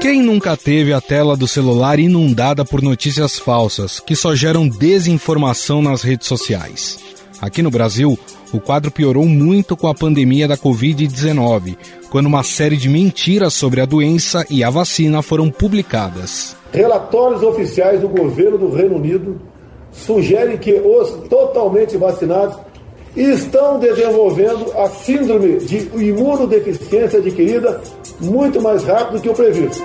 Quem nunca teve a tela do celular inundada por notícias falsas que só geram desinformação nas redes sociais? Aqui no Brasil, o quadro piorou muito com a pandemia da Covid-19, quando uma série de mentiras sobre a doença e a vacina foram publicadas. Relatórios oficiais do governo do Reino Unido sugerem que os totalmente vacinados estão desenvolvendo a síndrome de imunodeficiência adquirida muito mais rápido que o previsto.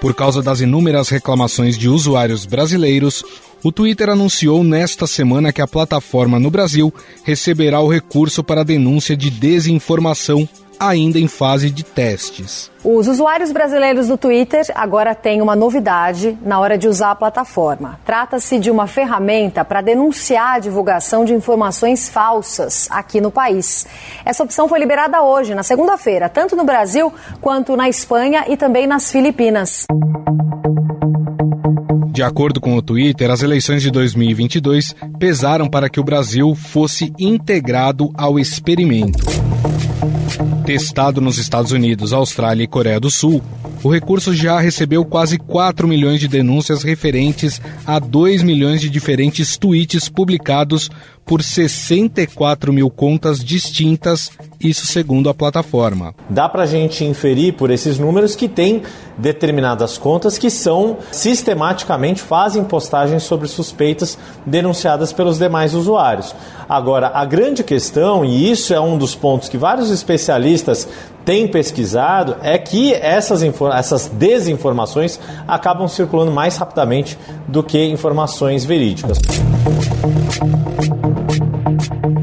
Por causa das inúmeras reclamações de usuários brasileiros, o Twitter anunciou nesta semana que a plataforma no Brasil receberá o recurso para denúncia de desinformação ainda em fase de testes. Os usuários brasileiros do Twitter agora têm uma novidade na hora de usar a plataforma. Trata-se de uma ferramenta para denunciar a divulgação de informações falsas aqui no país. Essa opção foi liberada hoje, na segunda-feira, tanto no Brasil quanto na Espanha e também nas Filipinas. De acordo com o Twitter, as eleições de 2022 pesaram para que o Brasil fosse integrado ao experimento. Testado nos Estados Unidos, Austrália e Coreia do Sul, o recurso já recebeu quase 4 milhões de denúncias referentes a 2 milhões de diferentes tweets publicados por 64 mil contas distintas, isso segundo a plataforma. Dá para a gente inferir por esses números que tem determinadas contas que são sistematicamente fazem postagens sobre suspeitas denunciadas pelos demais usuários. Agora, a grande questão, e isso é um dos pontos que vários especialistas têm pesquisado, é que essas, essas desinformações acabam circulando mais rapidamente do que informações verídicas.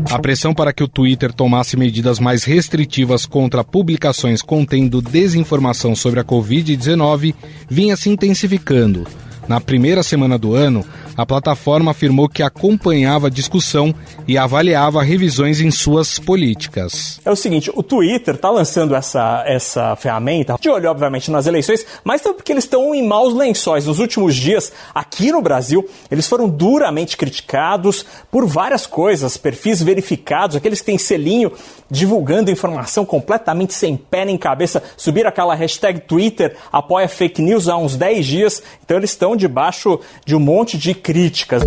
A pressão para que o Twitter tomasse medidas mais restritivas contra publicações contendo desinformação sobre a Covid-19 vinha se intensificando. Na primeira semana do ano, a plataforma afirmou que acompanhava a discussão e avaliava revisões em suas políticas. É o seguinte, o Twitter está lançando essa, essa ferramenta, de olho, obviamente, nas eleições, mas também porque eles estão em maus lençóis. Nos últimos dias, aqui no Brasil, eles foram duramente criticados por várias coisas, perfis verificados, aqueles que têm selinho divulgando informação completamente sem pé nem cabeça, subiram aquela hashtag Twitter apoia fake news há uns 10 dias, então eles estão debaixo de um monte de críticas.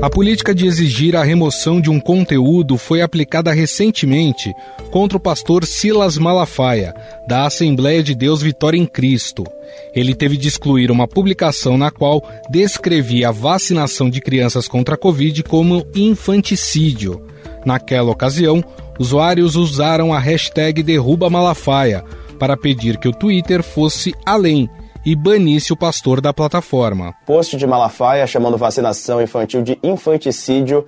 A política de exigir a remoção de um conteúdo foi aplicada recentemente contra o pastor Silas Malafaia, da Assembleia de Deus Vitória em Cristo. Ele teve de excluir uma publicação na qual descrevia a vacinação de crianças contra a Covid como infanticídio. Naquela ocasião, usuários usaram a hashtag Derruba Malafaia para pedir que o Twitter fosse além e banisse o pastor da plataforma. Post de Malafaia chamando vacinação infantil de infanticídio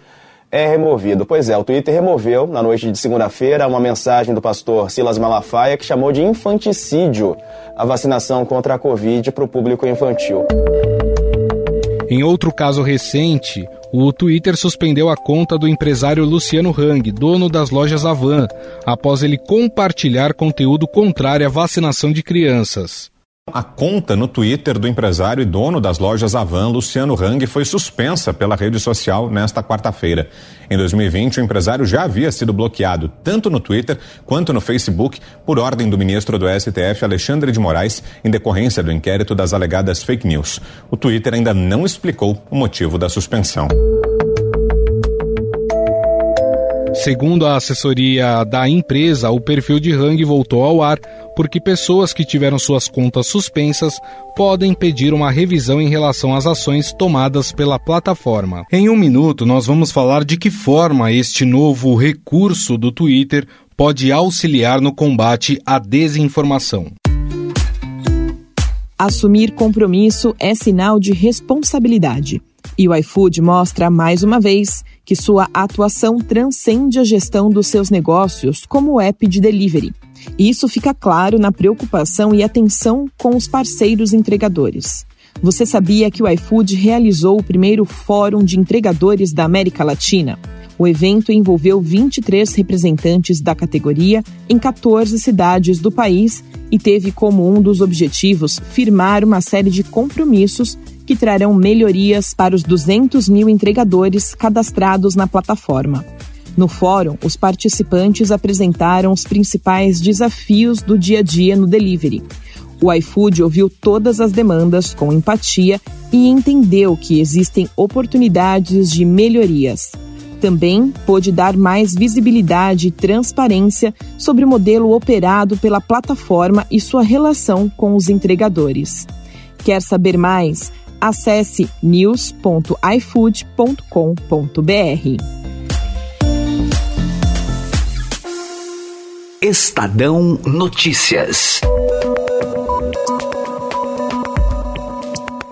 é removido. Pois é, o Twitter removeu, na noite de segunda-feira, uma mensagem do pastor Silas Malafaia que chamou de infanticídio a vacinação contra a Covid para o público infantil. Em outro caso recente, o Twitter suspendeu a conta do empresário Luciano Hang, dono das lojas Avan, após ele compartilhar conteúdo contrário à vacinação de crianças. A conta no Twitter do empresário e dono das lojas Avan, Luciano Hang, foi suspensa pela rede social nesta quarta-feira. Em 2020, o empresário já havia sido bloqueado tanto no Twitter quanto no Facebook por ordem do ministro do STF, Alexandre de Moraes, em decorrência do inquérito das alegadas fake news. O Twitter ainda não explicou o motivo da suspensão. Segundo a assessoria da empresa, o perfil de Hang voltou ao ar porque pessoas que tiveram suas contas suspensas podem pedir uma revisão em relação às ações tomadas pela plataforma. Em um minuto, nós vamos falar de que forma este novo recurso do Twitter pode auxiliar no combate à desinformação. Assumir compromisso é sinal de responsabilidade. E o iFood mostra mais uma vez que sua atuação transcende a gestão dos seus negócios como app de delivery. Isso fica claro na preocupação e atenção com os parceiros entregadores. Você sabia que o iFood realizou o primeiro Fórum de Entregadores da América Latina? O evento envolveu 23 representantes da categoria em 14 cidades do país e teve como um dos objetivos firmar uma série de compromissos que trarão melhorias para os 200 mil entregadores cadastrados na plataforma. No fórum, os participantes apresentaram os principais desafios do dia a dia no delivery. O iFood ouviu todas as demandas com empatia e entendeu que existem oportunidades de melhorias. Também pôde dar mais visibilidade e transparência sobre o modelo operado pela plataforma e sua relação com os entregadores. Quer saber mais? Acesse news.ifood.com.br. Estadão Notícias.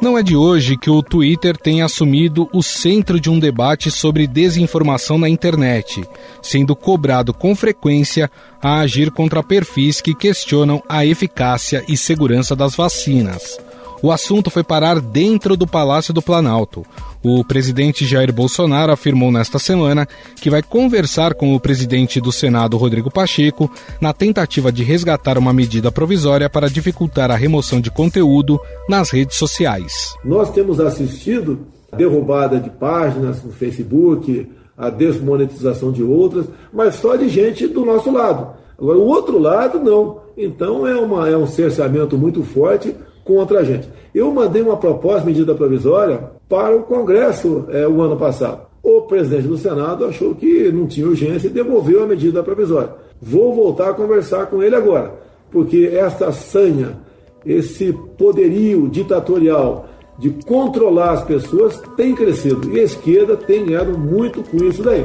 Não é de hoje que o Twitter tem assumido o centro de um debate sobre desinformação na internet, sendo cobrado com frequência a agir contra perfis que questionam a eficácia e segurança das vacinas o assunto foi parar dentro do Palácio do Planalto. O presidente Jair Bolsonaro afirmou nesta semana que vai conversar com o presidente do Senado, Rodrigo Pacheco, na tentativa de resgatar uma medida provisória para dificultar a remoção de conteúdo nas redes sociais. Nós temos assistido a derrubada de páginas no Facebook, a desmonetização de outras, mas só de gente do nosso lado. Agora, o outro lado, não. Então, é, uma, é um cerceamento muito forte contra a gente. Eu mandei uma proposta, medida provisória, para o Congresso é, o ano passado. O presidente do Senado achou que não tinha urgência e devolveu a medida provisória. Vou voltar a conversar com ele agora, porque esta sanha, esse poderio ditatorial de controlar as pessoas tem crescido e a esquerda tem ganhado muito com isso daí.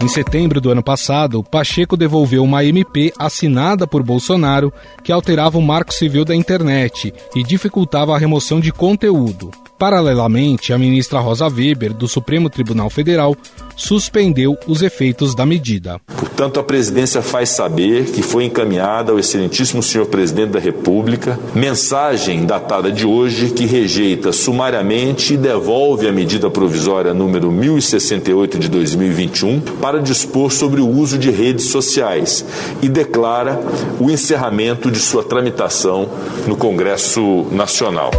Em setembro do ano passado, Pacheco devolveu uma MP assinada por Bolsonaro que alterava o marco civil da internet e dificultava a remoção de conteúdo. Paralelamente, a ministra Rosa Weber, do Supremo Tribunal Federal, suspendeu os efeitos da medida. Portanto, a presidência faz saber que foi encaminhada ao excelentíssimo senhor presidente da República mensagem datada de hoje que rejeita sumariamente e devolve a medida provisória número 1068 de 2021 para dispor sobre o uso de redes sociais e declara o encerramento de sua tramitação no Congresso Nacional.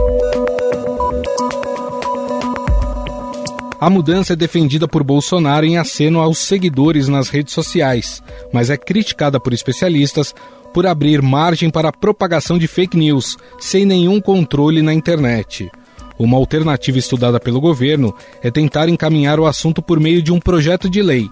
A mudança é defendida por Bolsonaro em aceno aos seguidores nas redes sociais, mas é criticada por especialistas por abrir margem para a propagação de fake news, sem nenhum controle na internet. Uma alternativa estudada pelo governo é tentar encaminhar o assunto por meio de um projeto de lei.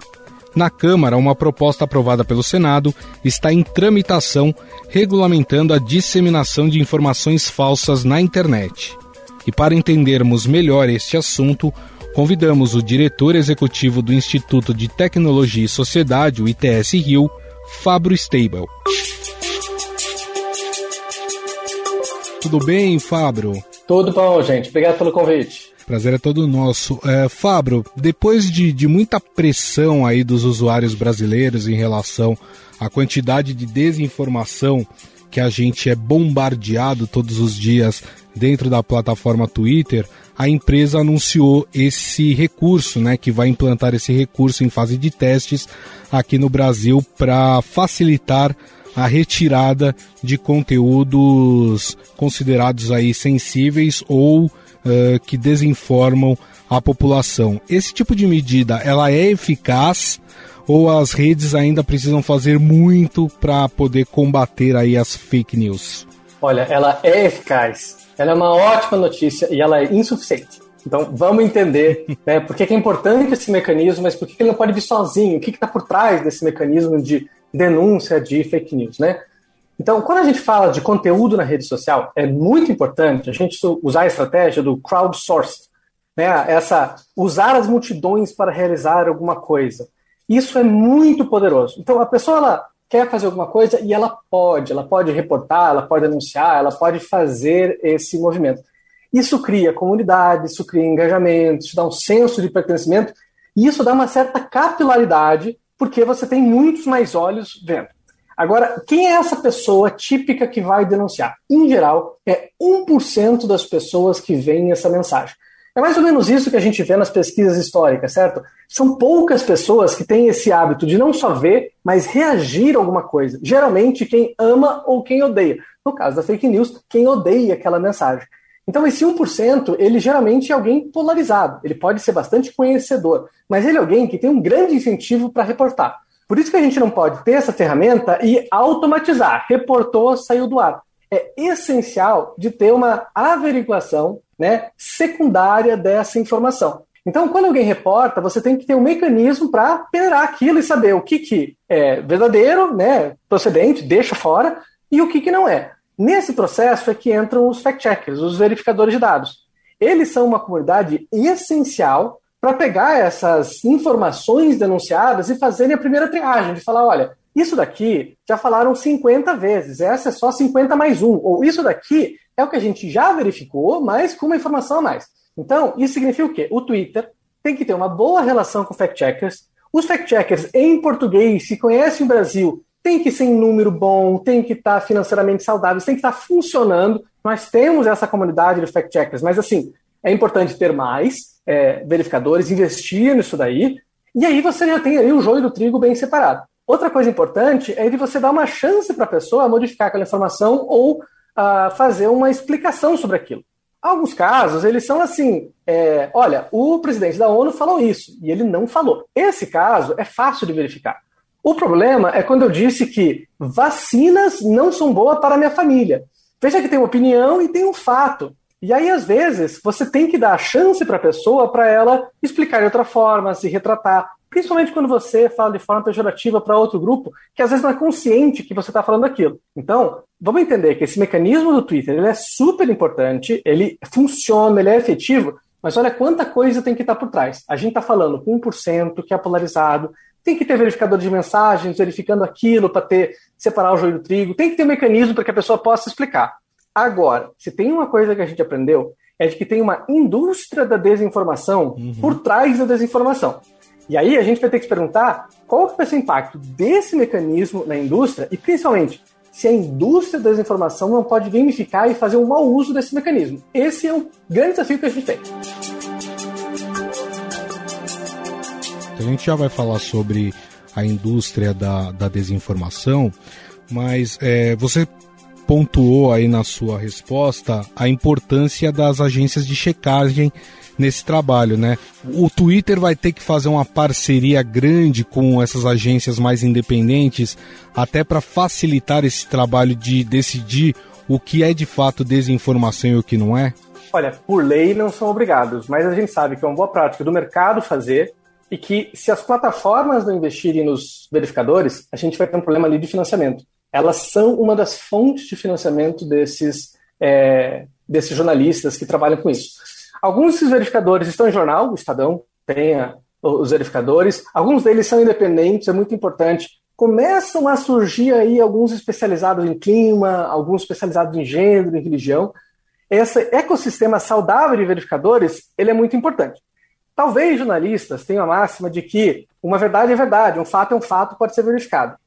Na Câmara, uma proposta aprovada pelo Senado está em tramitação regulamentando a disseminação de informações falsas na internet. E para entendermos melhor este assunto, convidamos o diretor executivo do Instituto de Tecnologia e Sociedade, o ITS Rio, Fabro Stable. Tudo bem, Fabro? Tudo bom, gente. Obrigado pelo convite. Prazer é todo nosso. É, Fabro, depois de, de muita pressão aí dos usuários brasileiros em relação à quantidade de desinformação que a gente é bombardeado todos os dias dentro da plataforma Twitter, a empresa anunciou esse recurso, né, que vai implantar esse recurso em fase de testes aqui no Brasil para facilitar a retirada de conteúdos considerados aí sensíveis ou uh, que desinformam a população. Esse tipo de medida, ela é eficaz ou as redes ainda precisam fazer muito para poder combater aí as fake news? Olha, ela é eficaz. Ela é uma ótima notícia e ela é insuficiente. Então, vamos entender né, por que é importante esse mecanismo, mas por que ele não pode vir sozinho, o que está por trás desse mecanismo de denúncia de fake news, né? Então, quando a gente fala de conteúdo na rede social, é muito importante a gente usar a estratégia do crowdsourcing, né? Essa usar as multidões para realizar alguma coisa. Isso é muito poderoso. Então, a pessoa ela quer fazer alguma coisa e ela pode, ela pode reportar, ela pode anunciar, ela pode fazer esse movimento. Isso cria comunidade, isso cria engajamento, isso dá um senso de pertencimento e isso dá uma certa capilaridade porque você tem muitos mais olhos vendo. Agora, quem é essa pessoa típica que vai denunciar? Em geral, é 1% das pessoas que veem essa mensagem. É mais ou menos isso que a gente vê nas pesquisas históricas, certo? São poucas pessoas que têm esse hábito de não só ver, mas reagir a alguma coisa. Geralmente quem ama ou quem odeia. No caso da fake news, quem odeia aquela mensagem. Então, esse 1%, ele geralmente é alguém polarizado. Ele pode ser bastante conhecedor, mas ele é alguém que tem um grande incentivo para reportar. Por isso que a gente não pode ter essa ferramenta e automatizar. Reportou, saiu do ar. É essencial de ter uma averiguação né, secundária dessa informação. Então, quando alguém reporta, você tem que ter um mecanismo para peneirar aquilo e saber o que, que é verdadeiro, né, procedente, deixa fora, e o que, que não é. Nesse processo é que entram os fact-checkers, os verificadores de dados. Eles são uma comunidade essencial para pegar essas informações denunciadas e fazerem a primeira triagem, de falar, olha, isso daqui já falaram 50 vezes, essa é só 50 mais um, ou isso daqui é o que a gente já verificou, mas com uma informação a mais. Então, isso significa o quê? O Twitter tem que ter uma boa relação com fact-checkers, os fact-checkers em português, se conhecem o Brasil, tem que ser em número bom, tem que estar tá financeiramente saudável, tem que estar tá funcionando. Nós temos essa comunidade de fact-checkers, mas assim, é importante ter mais é, verificadores, investir nisso daí, e aí você já tem aí o joio do trigo bem separado. Outra coisa importante é de você dar uma chance para a pessoa modificar aquela informação ou uh, fazer uma explicação sobre aquilo. Alguns casos, eles são assim: é, olha, o presidente da ONU falou isso e ele não falou. Esse caso é fácil de verificar. O problema é quando eu disse que vacinas não são boas para a minha família. Veja que tem uma opinião e tem um fato. E aí, às vezes, você tem que dar a chance para a pessoa para ela explicar de outra forma, se retratar. Principalmente quando você fala de forma pejorativa para outro grupo, que às vezes não é consciente que você está falando aquilo. Então, vamos entender que esse mecanismo do Twitter ele é super importante, ele funciona, ele é efetivo, mas olha quanta coisa tem que estar tá por trás. A gente está falando com 1% que é polarizado, tem que ter verificador de mensagens, verificando aquilo para ter separar o joio do trigo, tem que ter um mecanismo para que a pessoa possa explicar. Agora, se tem uma coisa que a gente aprendeu, é de que tem uma indústria da desinformação uhum. por trás da desinformação. E aí a gente vai ter que se perguntar qual que vai ser o impacto desse mecanismo na indústria e principalmente se a indústria da desinformação não pode gamificar e fazer um mau uso desse mecanismo. Esse é o grande desafio que a gente tem. A gente já vai falar sobre a indústria da, da desinformação, mas é, você pontuou aí na sua resposta a importância das agências de checagem nesse trabalho, né? O Twitter vai ter que fazer uma parceria grande com essas agências mais independentes, até para facilitar esse trabalho de decidir o que é de fato desinformação e o que não é? Olha, por lei não são obrigados, mas a gente sabe que é uma boa prática do mercado fazer e que se as plataformas não investirem nos verificadores, a gente vai ter um problema ali de financiamento. Elas são uma das fontes de financiamento desses, é, desses jornalistas que trabalham com isso. Alguns desses verificadores estão em jornal, o Estadão tem os verificadores, alguns deles são independentes, é muito importante. Começam a surgir aí alguns especializados em clima, alguns especializados em gênero, em religião. Esse ecossistema saudável de verificadores, ele é muito importante. Talvez jornalistas tenham a máxima de que uma verdade é verdade, um fato é um fato, pode ser verificado.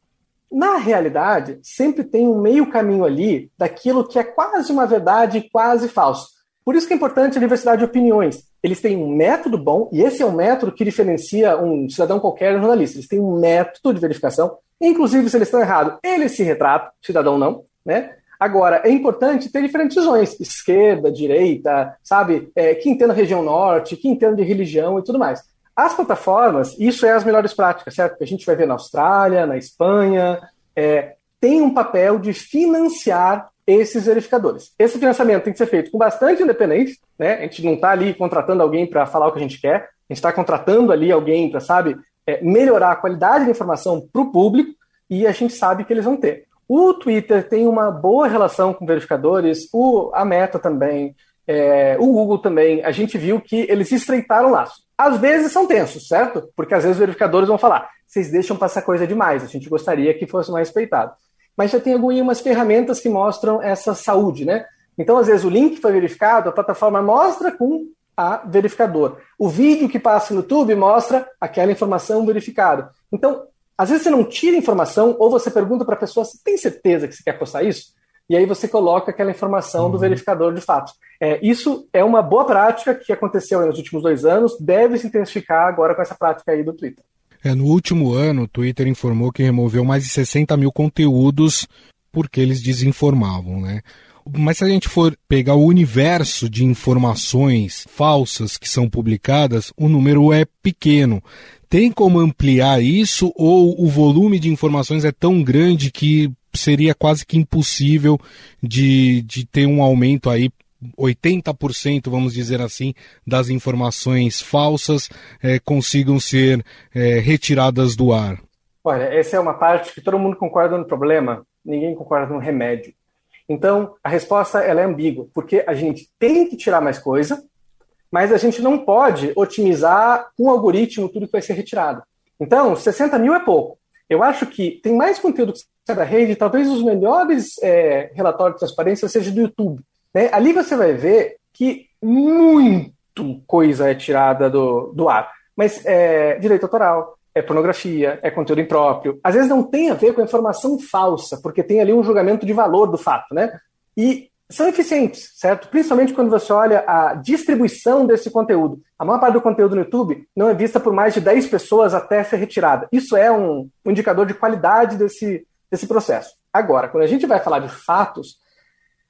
Na realidade, sempre tem um meio caminho ali daquilo que é quase uma verdade quase falso. Por isso que é importante a diversidade de opiniões. Eles têm um método bom, e esse é um método que diferencia um cidadão qualquer um jornalista. Eles têm um método de verificação, inclusive se eles estão errados, eles se retratam, cidadão não, né? Agora, é importante ter diferentes visões, esquerda, direita, sabe? É, que entenda região norte, que entenda de religião e tudo mais. As plataformas, isso é as melhores práticas, certo? Que a gente vai ver na Austrália, na Espanha, é, tem um papel de financiar esses verificadores. Esse financiamento tem que ser feito com bastante independência, né? A gente não está ali contratando alguém para falar o que a gente quer, a gente está contratando ali alguém para, sabe, é, melhorar a qualidade da informação para o público e a gente sabe que eles vão ter. O Twitter tem uma boa relação com verificadores, o, a Meta também, é, o Google também. A gente viu que eles estreitaram laço. Às vezes são tensos, certo? Porque às vezes os verificadores vão falar: vocês deixam passar coisa demais, a gente gostaria que fosse mais respeitado. Mas já tem algumas ferramentas que mostram essa saúde, né? Então, às vezes, o link foi verificado, a plataforma mostra com a verificador. O vídeo que passa no YouTube mostra aquela informação verificada. Então, às vezes você não tira informação ou você pergunta para a pessoa se tem certeza que você quer postar isso? E aí você coloca aquela informação uhum. do verificador de fato. É, isso é uma boa prática que aconteceu nos últimos dois anos, deve se intensificar agora com essa prática aí do Twitter. É, no último ano, o Twitter informou que removeu mais de 60 mil conteúdos porque eles desinformavam, né? Mas se a gente for pegar o universo de informações falsas que são publicadas, o número é pequeno. Tem como ampliar isso ou o volume de informações é tão grande que seria quase que impossível de, de ter um aumento aí 80%, vamos dizer assim, das informações falsas é, consigam ser é, retiradas do ar? Olha, essa é uma parte que todo mundo concorda no problema, ninguém concorda no remédio. Então, a resposta ela é ambígua, porque a gente tem que tirar mais coisa, mas a gente não pode otimizar com um algoritmo tudo que vai ser retirado. Então, 60 mil é pouco. Eu acho que tem mais conteúdo que sai da rede, talvez os melhores é, relatórios de transparência seja do YouTube. Né? Ali você vai ver que muito coisa é tirada do, do ar. Mas é direito autoral, é pornografia, é conteúdo impróprio. Às vezes não tem a ver com informação falsa, porque tem ali um julgamento de valor do fato, né? E são eficientes, certo? Principalmente quando você olha a distribuição desse conteúdo. A maior parte do conteúdo no YouTube não é vista por mais de 10 pessoas até ser retirada. Isso é um, um indicador de qualidade desse, desse processo. Agora, quando a gente vai falar de fatos,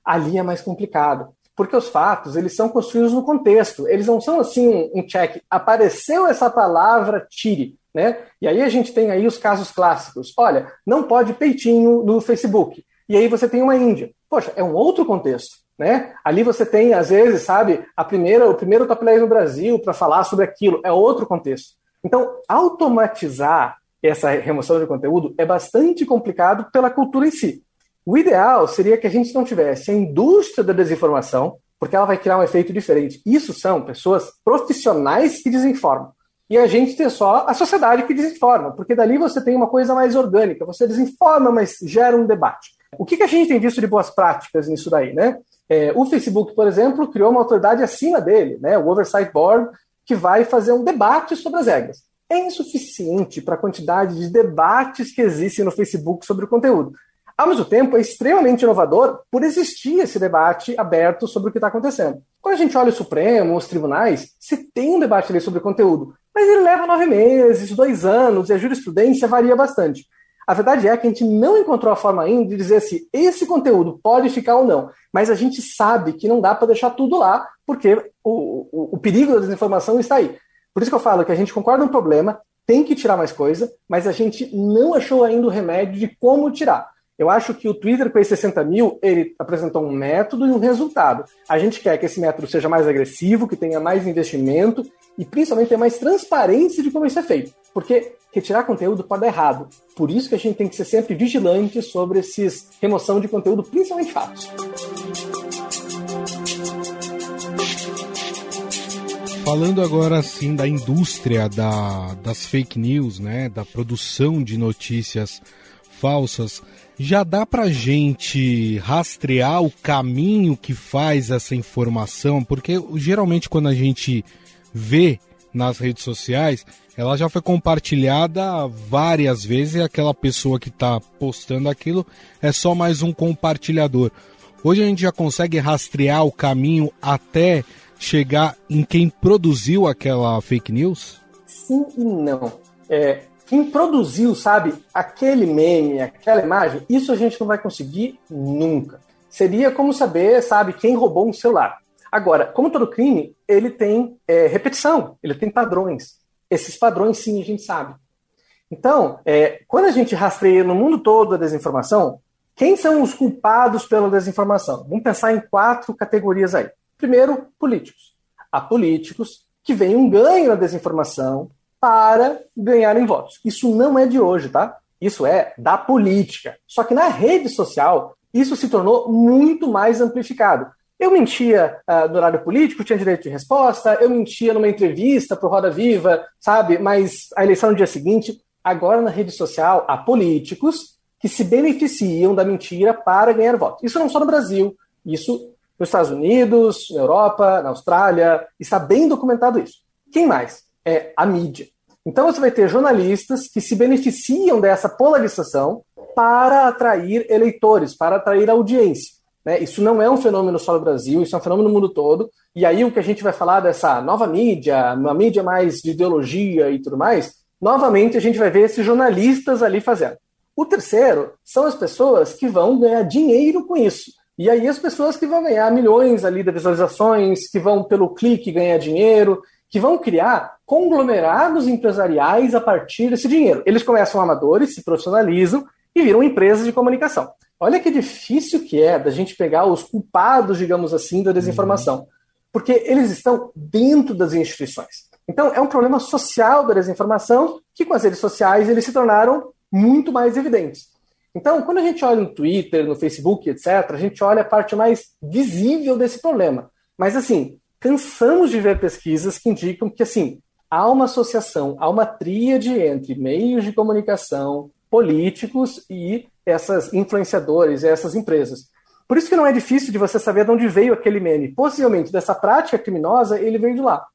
ali é mais complicado. Porque os fatos, eles são construídos no contexto. Eles não são assim um, check. Apareceu essa palavra, tire. Né? E aí a gente tem aí os casos clássicos. Olha, não pode peitinho no Facebook. E aí você tem uma Índia. Poxa, é um outro contexto. Né? Ali você tem, às vezes, sabe, a primeira, o primeiro top 10 no Brasil para falar sobre aquilo. É outro contexto. Então, automatizar essa remoção de conteúdo é bastante complicado pela cultura em si. O ideal seria que a gente não tivesse a indústria da desinformação, porque ela vai criar um efeito diferente. Isso são pessoas profissionais que desinformam. E a gente ter só a sociedade que desinforma, porque dali você tem uma coisa mais orgânica, você desinforma, mas gera um debate. O que, que a gente tem visto de boas práticas nisso daí, né? É, o Facebook, por exemplo, criou uma autoridade acima dele, né? O Oversight Board, que vai fazer um debate sobre as regras. É insuficiente para a quantidade de debates que existem no Facebook sobre o conteúdo. Ao mesmo tempo, é extremamente inovador por existir esse debate aberto sobre o que está acontecendo. Quando a gente olha o Supremo, os tribunais, se tem um debate ali sobre conteúdo, mas ele leva nove meses, dois anos, e a jurisprudência varia bastante. A verdade é que a gente não encontrou a forma ainda de dizer se esse conteúdo pode ficar ou não, mas a gente sabe que não dá para deixar tudo lá, porque o, o, o perigo da desinformação está aí. Por isso que eu falo que a gente concorda no problema, tem que tirar mais coisa, mas a gente não achou ainda o remédio de como tirar. Eu acho que o Twitter, com esses 60 mil, ele apresentou um método e um resultado. A gente quer que esse método seja mais agressivo, que tenha mais investimento e principalmente tenha mais transparência de como isso é feito. Porque retirar conteúdo pode dar errado. Por isso que a gente tem que ser sempre vigilante sobre esses remoção de conteúdo, principalmente fatos. Falando agora assim da indústria da, das fake news, né, da produção de notícias falsas, já dá para gente rastrear o caminho que faz essa informação? Porque geralmente quando a gente vê nas redes sociais, ela já foi compartilhada várias vezes e aquela pessoa que está postando aquilo é só mais um compartilhador. Hoje a gente já consegue rastrear o caminho até chegar em quem produziu aquela fake news? Sim e não. É, quem produziu, sabe, aquele meme, aquela imagem, isso a gente não vai conseguir nunca. Seria como saber, sabe, quem roubou um celular. Agora, como todo crime, ele tem é, repetição, ele tem padrões. Esses padrões, sim, a gente sabe. Então, é, quando a gente rastreia no mundo todo a desinformação, quem são os culpados pela desinformação? Vamos pensar em quatro categorias aí. Primeiro, políticos. Há políticos que veem um ganho na desinformação, para ganharem votos. Isso não é de hoje, tá? Isso é da política. Só que na rede social, isso se tornou muito mais amplificado. Eu mentia uh, no horário político, tinha direito de resposta, eu mentia numa entrevista para o Roda Viva, sabe? Mas a eleição no dia seguinte. Agora, na rede social, há políticos que se beneficiam da mentira para ganhar votos. Isso não só no Brasil, isso nos Estados Unidos, na Europa, na Austrália, está bem documentado isso. Quem mais? É a mídia. Então você vai ter jornalistas que se beneficiam dessa polarização para atrair eleitores, para atrair audiência. Né? Isso não é um fenômeno só no Brasil, isso é um fenômeno no mundo todo. E aí o que a gente vai falar dessa nova mídia, uma mídia mais de ideologia e tudo mais, novamente a gente vai ver esses jornalistas ali fazendo. O terceiro são as pessoas que vão ganhar dinheiro com isso. E aí as pessoas que vão ganhar milhões ali de visualizações, que vão pelo clique ganhar dinheiro, que vão criar conglomerados empresariais a partir desse dinheiro. Eles começam amadores, se profissionalizam e viram empresas de comunicação. Olha que difícil que é da gente pegar os culpados, digamos assim, da desinformação. Porque eles estão dentro das instituições. Então, é um problema social da desinformação que, com as redes sociais, eles se tornaram muito mais evidentes. Então, quando a gente olha no Twitter, no Facebook, etc., a gente olha a parte mais visível desse problema. Mas, assim, cansamos de ver pesquisas que indicam que, assim, há uma associação, há uma tríade entre meios de comunicação, políticos e essas influenciadores, essas empresas. Por isso que não é difícil de você saber de onde veio aquele meme. Possivelmente dessa prática criminosa, ele veio de lá.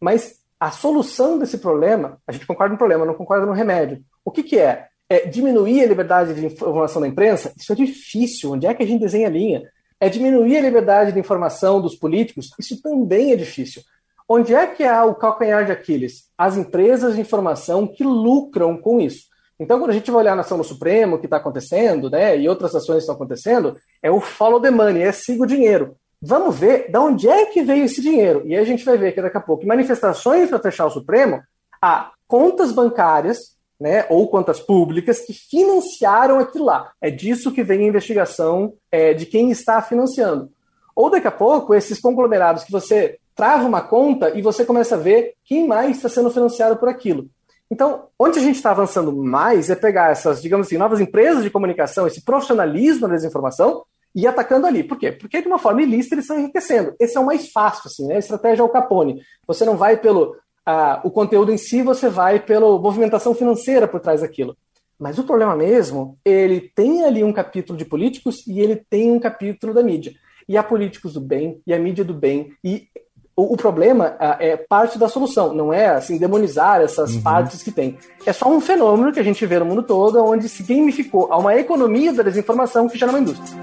Mas a solução desse problema, a gente concorda no problema, não concorda no remédio. O que, que é? É diminuir a liberdade de informação da imprensa? Isso é difícil. Onde é que a gente desenha a linha? É diminuir a liberdade de informação dos políticos? Isso também é difícil. Onde é que há o calcanhar de Aquiles? As empresas de informação que lucram com isso. Então, quando a gente vai olhar na ação do Supremo, o que está acontecendo, né, e outras ações estão acontecendo, é o follow the money, é siga o dinheiro. Vamos ver de onde é que veio esse dinheiro. E a gente vai ver que daqui a pouco, manifestações para fechar o Supremo, há contas bancárias, né, ou contas públicas que financiaram aquilo lá. É disso que vem a investigação é, de quem está financiando. Ou daqui a pouco, esses conglomerados que você trava uma conta e você começa a ver quem mais está sendo financiado por aquilo. Então, onde a gente está avançando mais é pegar essas, digamos assim, novas empresas de comunicação, esse profissionalismo da desinformação e atacando ali. Por quê? Porque de uma forma ilícita eles estão enriquecendo. Esse é o mais fácil, assim, né? A estratégia é o Capone. Você não vai pelo o conteúdo em si, você vai pela movimentação financeira por trás daquilo. Mas o problema mesmo, ele tem ali um capítulo de políticos e ele tem um capítulo da mídia. E há políticos do bem, e a mídia do bem, e o, o, problema é parte da solução, não é assim demonizar essas uhum. partes que tem. É só um fenômeno que a gente vê no mundo todo, onde se gamificou a uma economia da desinformação que não é uma indústria.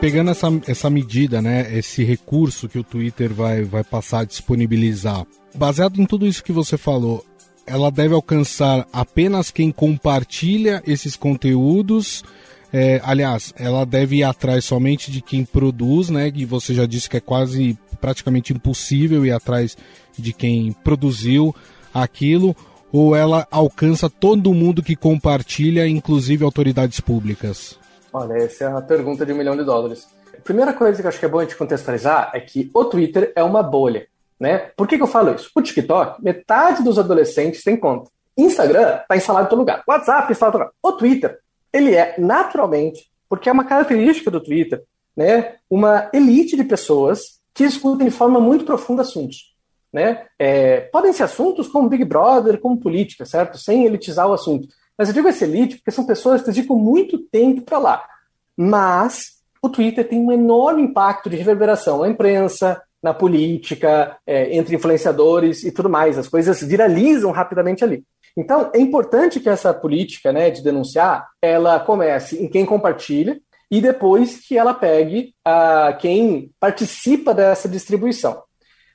Pegando essa, essa medida, né, esse recurso que o Twitter vai, vai passar a disponibilizar, baseado em tudo isso que você falou, ela deve alcançar apenas quem compartilha esses conteúdos é, aliás, ela deve ir atrás somente de quem produz, né? E você já disse que é quase praticamente impossível ir atrás de quem produziu aquilo, ou ela alcança todo mundo que compartilha, inclusive autoridades públicas? Olha, essa é a pergunta de um milhão de dólares. A primeira coisa que eu acho que é bom a gente contextualizar é que o Twitter é uma bolha. Né? Por que, que eu falo isso? O TikTok, metade dos adolescentes tem conta. Instagram está instalado em todo lugar. WhatsApp instalado em todo lugar. O Twitter ele é naturalmente, porque é uma característica do Twitter, né, uma elite de pessoas que discutem de forma muito profunda assuntos. Né? É, podem ser assuntos como Big Brother, como política, certo? Sem elitizar o assunto. Mas eu digo essa elite porque são pessoas que dedicam muito tempo para lá. Mas o Twitter tem um enorme impacto de reverberação na imprensa, na política, é, entre influenciadores e tudo mais. As coisas viralizam rapidamente ali. Então, é importante que essa política né, de denunciar, ela comece em quem compartilha e depois que ela pegue a quem participa dessa distribuição.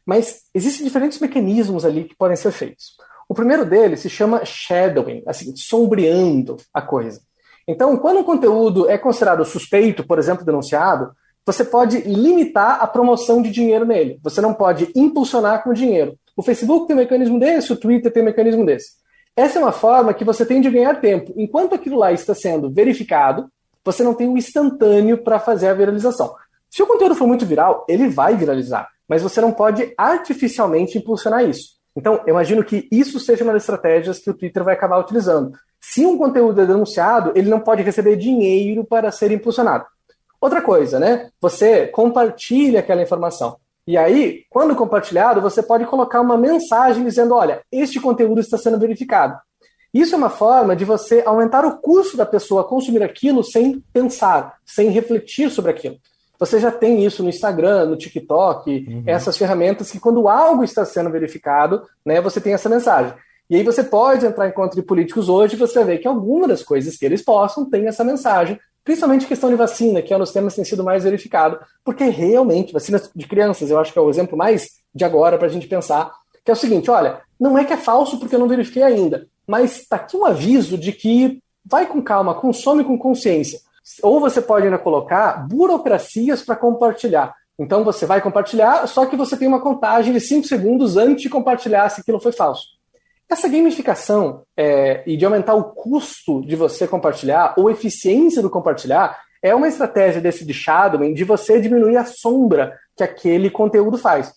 Mas existem diferentes mecanismos ali que podem ser feitos. O primeiro deles se chama shadowing, assim, sombreando a coisa. Então, quando um conteúdo é considerado suspeito, por exemplo, denunciado, você pode limitar a promoção de dinheiro nele. Você não pode impulsionar com dinheiro. O Facebook tem um mecanismo desse, o Twitter tem um mecanismo desse. Essa é uma forma que você tem de ganhar tempo. Enquanto aquilo lá está sendo verificado, você não tem o um instantâneo para fazer a viralização. Se o conteúdo for muito viral, ele vai viralizar, mas você não pode artificialmente impulsionar isso. Então, eu imagino que isso seja uma das estratégias que o Twitter vai acabar utilizando. Se um conteúdo é denunciado, ele não pode receber dinheiro para ser impulsionado. Outra coisa, né? Você compartilha aquela informação. E aí, quando compartilhado, você pode colocar uma mensagem dizendo: olha, este conteúdo está sendo verificado. Isso é uma forma de você aumentar o custo da pessoa consumir aquilo sem pensar, sem refletir sobre aquilo. Você já tem isso no Instagram, no TikTok, uhum. essas ferramentas que quando algo está sendo verificado, né, você tem essa mensagem. E aí você pode entrar em conta de políticos hoje e você ver que algumas das coisas que eles possam têm essa mensagem principalmente questão de vacina, que é um dos temas que tem sido mais verificado, porque realmente, vacina de crianças, eu acho que é o exemplo mais de agora para a gente pensar, que é o seguinte, olha, não é que é falso porque eu não verifiquei ainda, mas está aqui um aviso de que vai com calma, consome com consciência. Ou você pode ainda colocar burocracias para compartilhar. Então você vai compartilhar, só que você tem uma contagem de 5 segundos antes de compartilhar se aquilo foi falso. Essa gamificação é, e de aumentar o custo de você compartilhar ou eficiência do compartilhar é uma estratégia desse de shadowing de você diminuir a sombra que aquele conteúdo faz.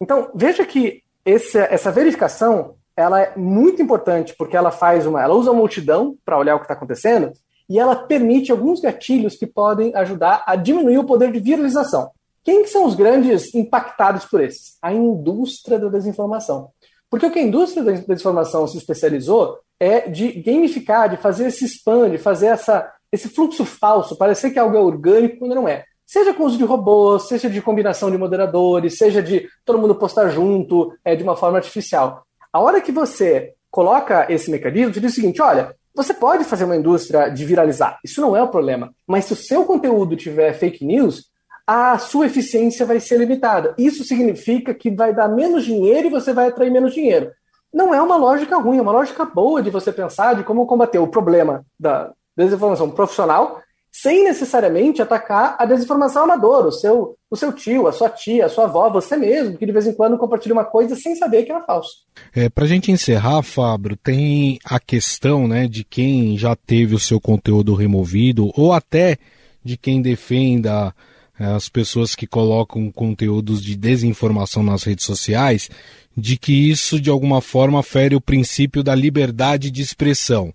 Então veja que esse, essa verificação ela é muito importante porque ela faz uma, ela usa a multidão para olhar o que está acontecendo e ela permite alguns gatilhos que podem ajudar a diminuir o poder de viralização. Quem que são os grandes impactados por esses? A indústria da desinformação. Porque o que a indústria da desinformação se especializou é de gamificar, de fazer esse spam, de fazer essa, esse fluxo falso, parecer que algo é orgânico quando não é. Seja com uso de robôs, seja de combinação de moderadores, seja de todo mundo postar junto, é, de uma forma artificial. A hora que você coloca esse mecanismo, você diz o seguinte: olha, você pode fazer uma indústria de viralizar, isso não é o problema. Mas se o seu conteúdo tiver fake news, a sua eficiência vai ser limitada. Isso significa que vai dar menos dinheiro e você vai atrair menos dinheiro. Não é uma lógica ruim, é uma lógica boa de você pensar de como combater o problema da desinformação profissional sem necessariamente atacar a desinformação amadora, o seu, o seu tio, a sua tia, a sua avó, você mesmo, que de vez em quando compartilha uma coisa sem saber que era falso. É, Para a gente encerrar, Fábio, tem a questão né, de quem já teve o seu conteúdo removido ou até de quem defenda é, as pessoas que colocam conteúdos de desinformação nas redes sociais, de que isso de alguma forma fere o princípio da liberdade de expressão.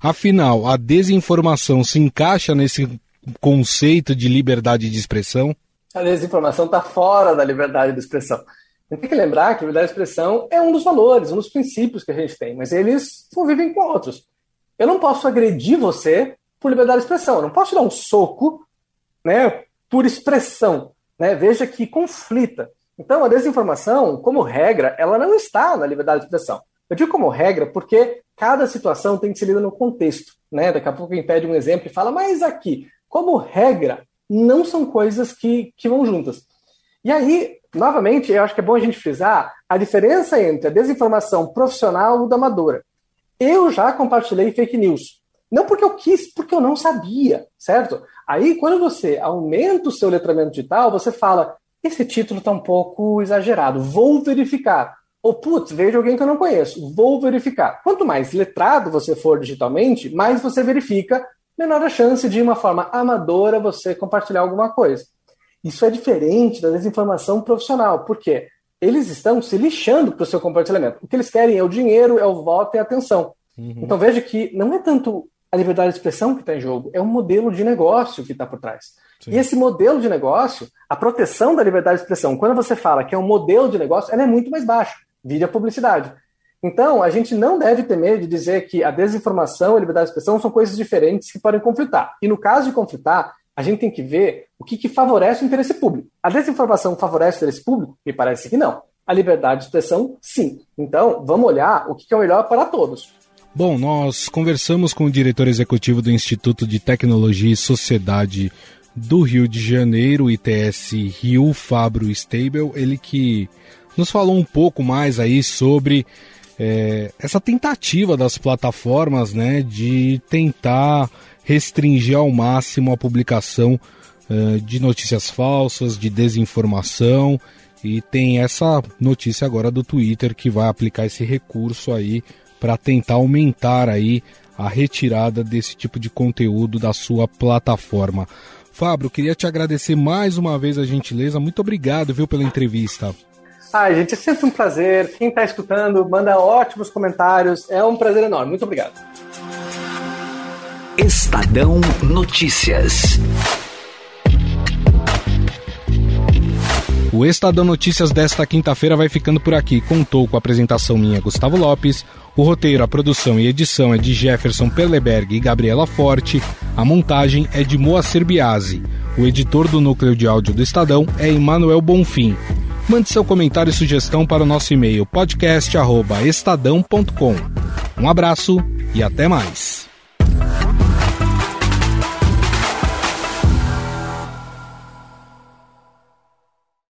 Afinal, a desinformação se encaixa nesse conceito de liberdade de expressão? A desinformação está fora da liberdade de expressão. Tem que lembrar que a liberdade de expressão é um dos valores, um dos princípios que a gente tem, mas eles convivem com outros. Eu não posso agredir você por liberdade de expressão, eu não posso te dar um soco né, por expressão. Né? Veja que conflita. Então, a desinformação, como regra, ela não está na liberdade de expressão. Eu digo como regra porque cada situação tem que ser lida no contexto. Né? Daqui a pouco alguém pede um exemplo e fala, mas aqui, como regra, não são coisas que, que vão juntas. E aí, novamente, eu acho que é bom a gente frisar a diferença entre a desinformação profissional e da amadora. Eu já compartilhei fake news. Não porque eu quis, porque eu não sabia, certo? Aí, quando você aumenta o seu letramento digital, você fala: esse título está um pouco exagerado, vou verificar. Ou, putz, vejo alguém que eu não conheço, vou verificar. Quanto mais letrado você for digitalmente, mais você verifica, menor a chance de, uma forma amadora, você compartilhar alguma coisa. Isso é diferente da desinformação profissional, porque eles estão se lixando para o seu compartilhamento. O que eles querem é o dinheiro, é o voto e a atenção. Uhum. Então veja que não é tanto a liberdade de expressão que está em jogo, é um modelo de negócio que está por trás. Sim. E esse modelo de negócio, a proteção da liberdade de expressão, quando você fala que é um modelo de negócio, ela é muito mais baixa, via publicidade. Então, a gente não deve ter medo de dizer que a desinformação e a liberdade de expressão são coisas diferentes que podem conflitar. E no caso de conflitar, a gente tem que ver o que, que favorece o interesse público. A desinformação favorece o interesse público? Me parece que não. A liberdade de expressão, sim. Então, vamos olhar o que, que é o melhor para todos. Bom, nós conversamos com o diretor executivo do Instituto de Tecnologia e Sociedade do Rio de Janeiro, ITS Rio, Fabro Stable, ele que nos falou um pouco mais aí sobre é, essa tentativa das plataformas, né, de tentar restringir ao máximo a publicação uh, de notícias falsas, de desinformação, e tem essa notícia agora do Twitter que vai aplicar esse recurso aí para tentar aumentar aí a retirada desse tipo de conteúdo da sua plataforma. Fábio, queria te agradecer mais uma vez a gentileza. Muito obrigado, viu, pela entrevista. Ai, gente, é sempre um prazer. Quem está escutando, manda ótimos comentários. É um prazer enorme. Muito obrigado. Estadão Notícias. O Estadão Notícias desta quinta-feira vai ficando por aqui. Contou com a apresentação minha, Gustavo Lopes. O roteiro, a produção e edição é de Jefferson Perleberg e Gabriela Forte. A montagem é de Moacir Biasi. O editor do núcleo de áudio do Estadão é Emanuel Bonfim. Mande seu comentário e sugestão para o nosso e-mail podcast@estadão.com. Um abraço e até mais.